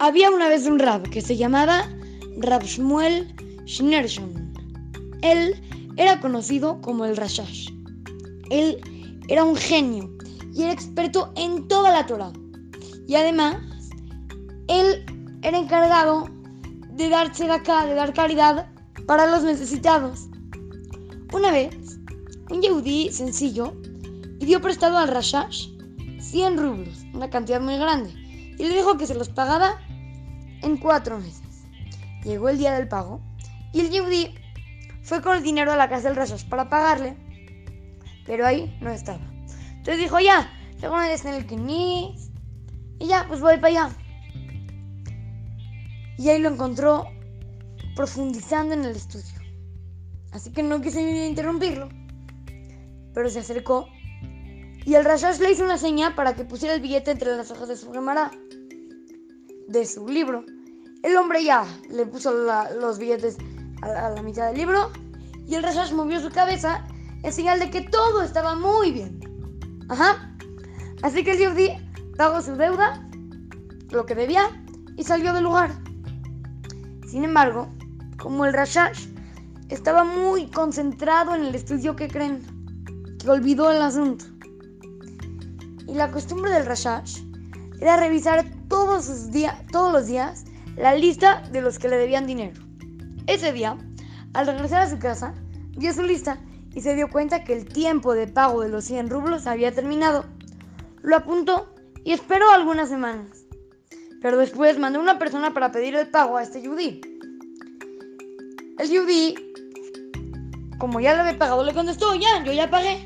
Había una vez un rab que se llamaba Rab Shmuel Schneerson. Él era conocido como el Rashash. Él era un genio y era experto en toda la Torah. Y además, él era encargado de de acá, de dar caridad para los necesitados. Una vez, un yehudí sencillo pidió prestado al Rashash 100 rublos, una cantidad muy grande, y le dijo que se los pagaba en cuatro meses. Llegó el día del pago y el Yehudi fue con el dinero a la casa del Rashash para pagarle, pero ahí no estaba. Entonces dijo, ya, tengo una en el Kinis y ya, pues voy para allá. Y ahí lo encontró profundizando en el estudio. Así que no quise interrumpirlo, pero se acercó y el Rashash le hizo una seña para que pusiera el billete entre las hojas de su gemara, de su libro. El hombre ya le puso los billetes a la, mitad del libro y el Rashash movió su cabeza en señal de que todo estaba muy bien. Ajá. Así que el Yehudi pagó su deuda, lo que debía, y salió del lugar. Sin embargo, como el Rashash estaba muy concentrado en el estudio que creen, que olvidó el asunto. Y la costumbre del Rashash era revisar todos, los días, todos los días la lista de los que le debían dinero. Ese día, al regresar a su casa, vio su lista y se dio cuenta que el tiempo de pago de los 100 rublos había terminado. Lo apuntó y esperó algunas semanas. Pero después mandó una persona para pedir el pago a este yudí. El yudí, como ya le había pagado, le contestó, ya, yo ya pagué.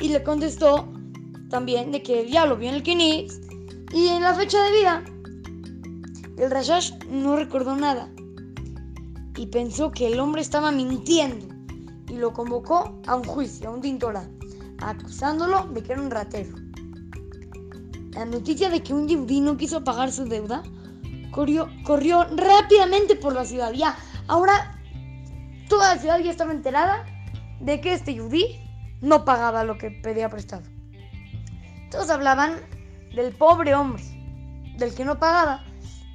Y le contestó también de que ya lo vio en el Kinis y en la fecha de vida. El Rashash no recordó nada y pensó que el hombre estaba mintiendo y lo convocó a un juicio, a un tintora, acusándolo de que era un ratero. La noticia de que un yudí no quiso pagar su deuda corrió, corrió rápidamente por la ciudad. Ya, ahora toda la ciudad ya estaba enterada de que este yudí no pagaba lo que pedía prestado. Todos hablaban del pobre hombre, del que no pagaba,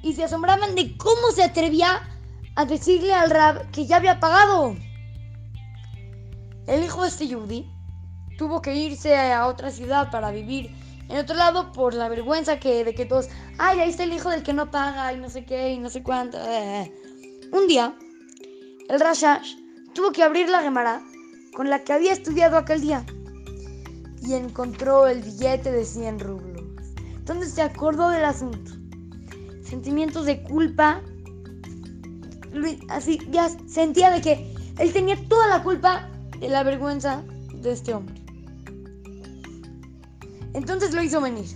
y se asombraban de cómo se atrevía a decirle al rab que ya había pagado. El hijo de este Yudi tuvo que irse a otra ciudad para vivir en otro lado por la vergüenza que, de que todos, ay, ahí está el hijo del que no paga y no sé qué y no sé cuánto. Un día, el Rashash tuvo que abrir la Gemara con la que había estudiado aquel día y encontró el billete de 100 rublos, donde se acordó del asunto. Sentimientos de culpa, así ya sentía de que él tenía toda la culpa de la vergüenza de este hombre. Entonces lo hizo venir.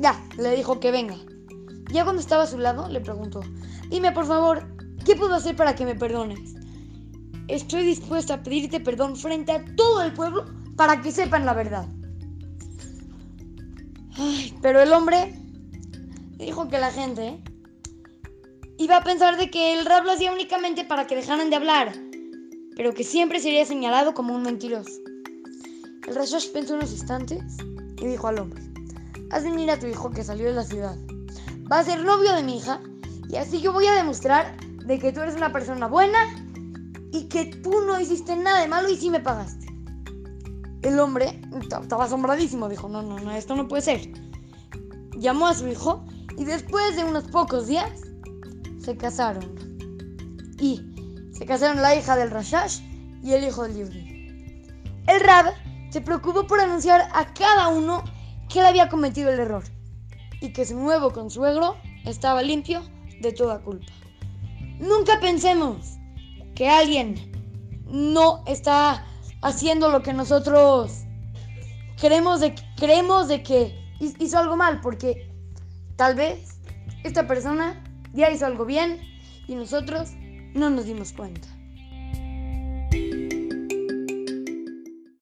Ya, le dijo que venga. Ya cuando estaba a su lado, le preguntó, dime por favor, ¿qué puedo hacer para que me perdones? Estoy dispuesta a pedirte perdón frente a todo el pueblo para que sepan la verdad. Pero el hombre dijo que la gente iba a pensar de que el rap lo hacía únicamente para que dejaran de hablar pero que siempre sería señalado como un mentiroso. El Rashash pensó unos instantes y dijo al hombre, haz venir a tu hijo que salió de la ciudad. Va a ser novio de mi hija y así yo voy a demostrar de que tú eres una persona buena y que tú no hiciste nada de malo y sí me pagaste. El hombre estaba asombradísimo, dijo, no, no, no, esto no puede ser. Llamó a su hijo y después de unos pocos días se casaron. Y se casaron la hija del Rashash y el hijo del Yehudi. El Rab se preocupó por anunciar a cada uno que él había cometido el error y que su nuevo consuegro estaba limpio de toda culpa. Nunca pensemos que alguien no está haciendo lo que nosotros creemos de, de que hizo algo mal, porque tal vez esta persona ya hizo algo bien y nosotros no nos dimos cuenta.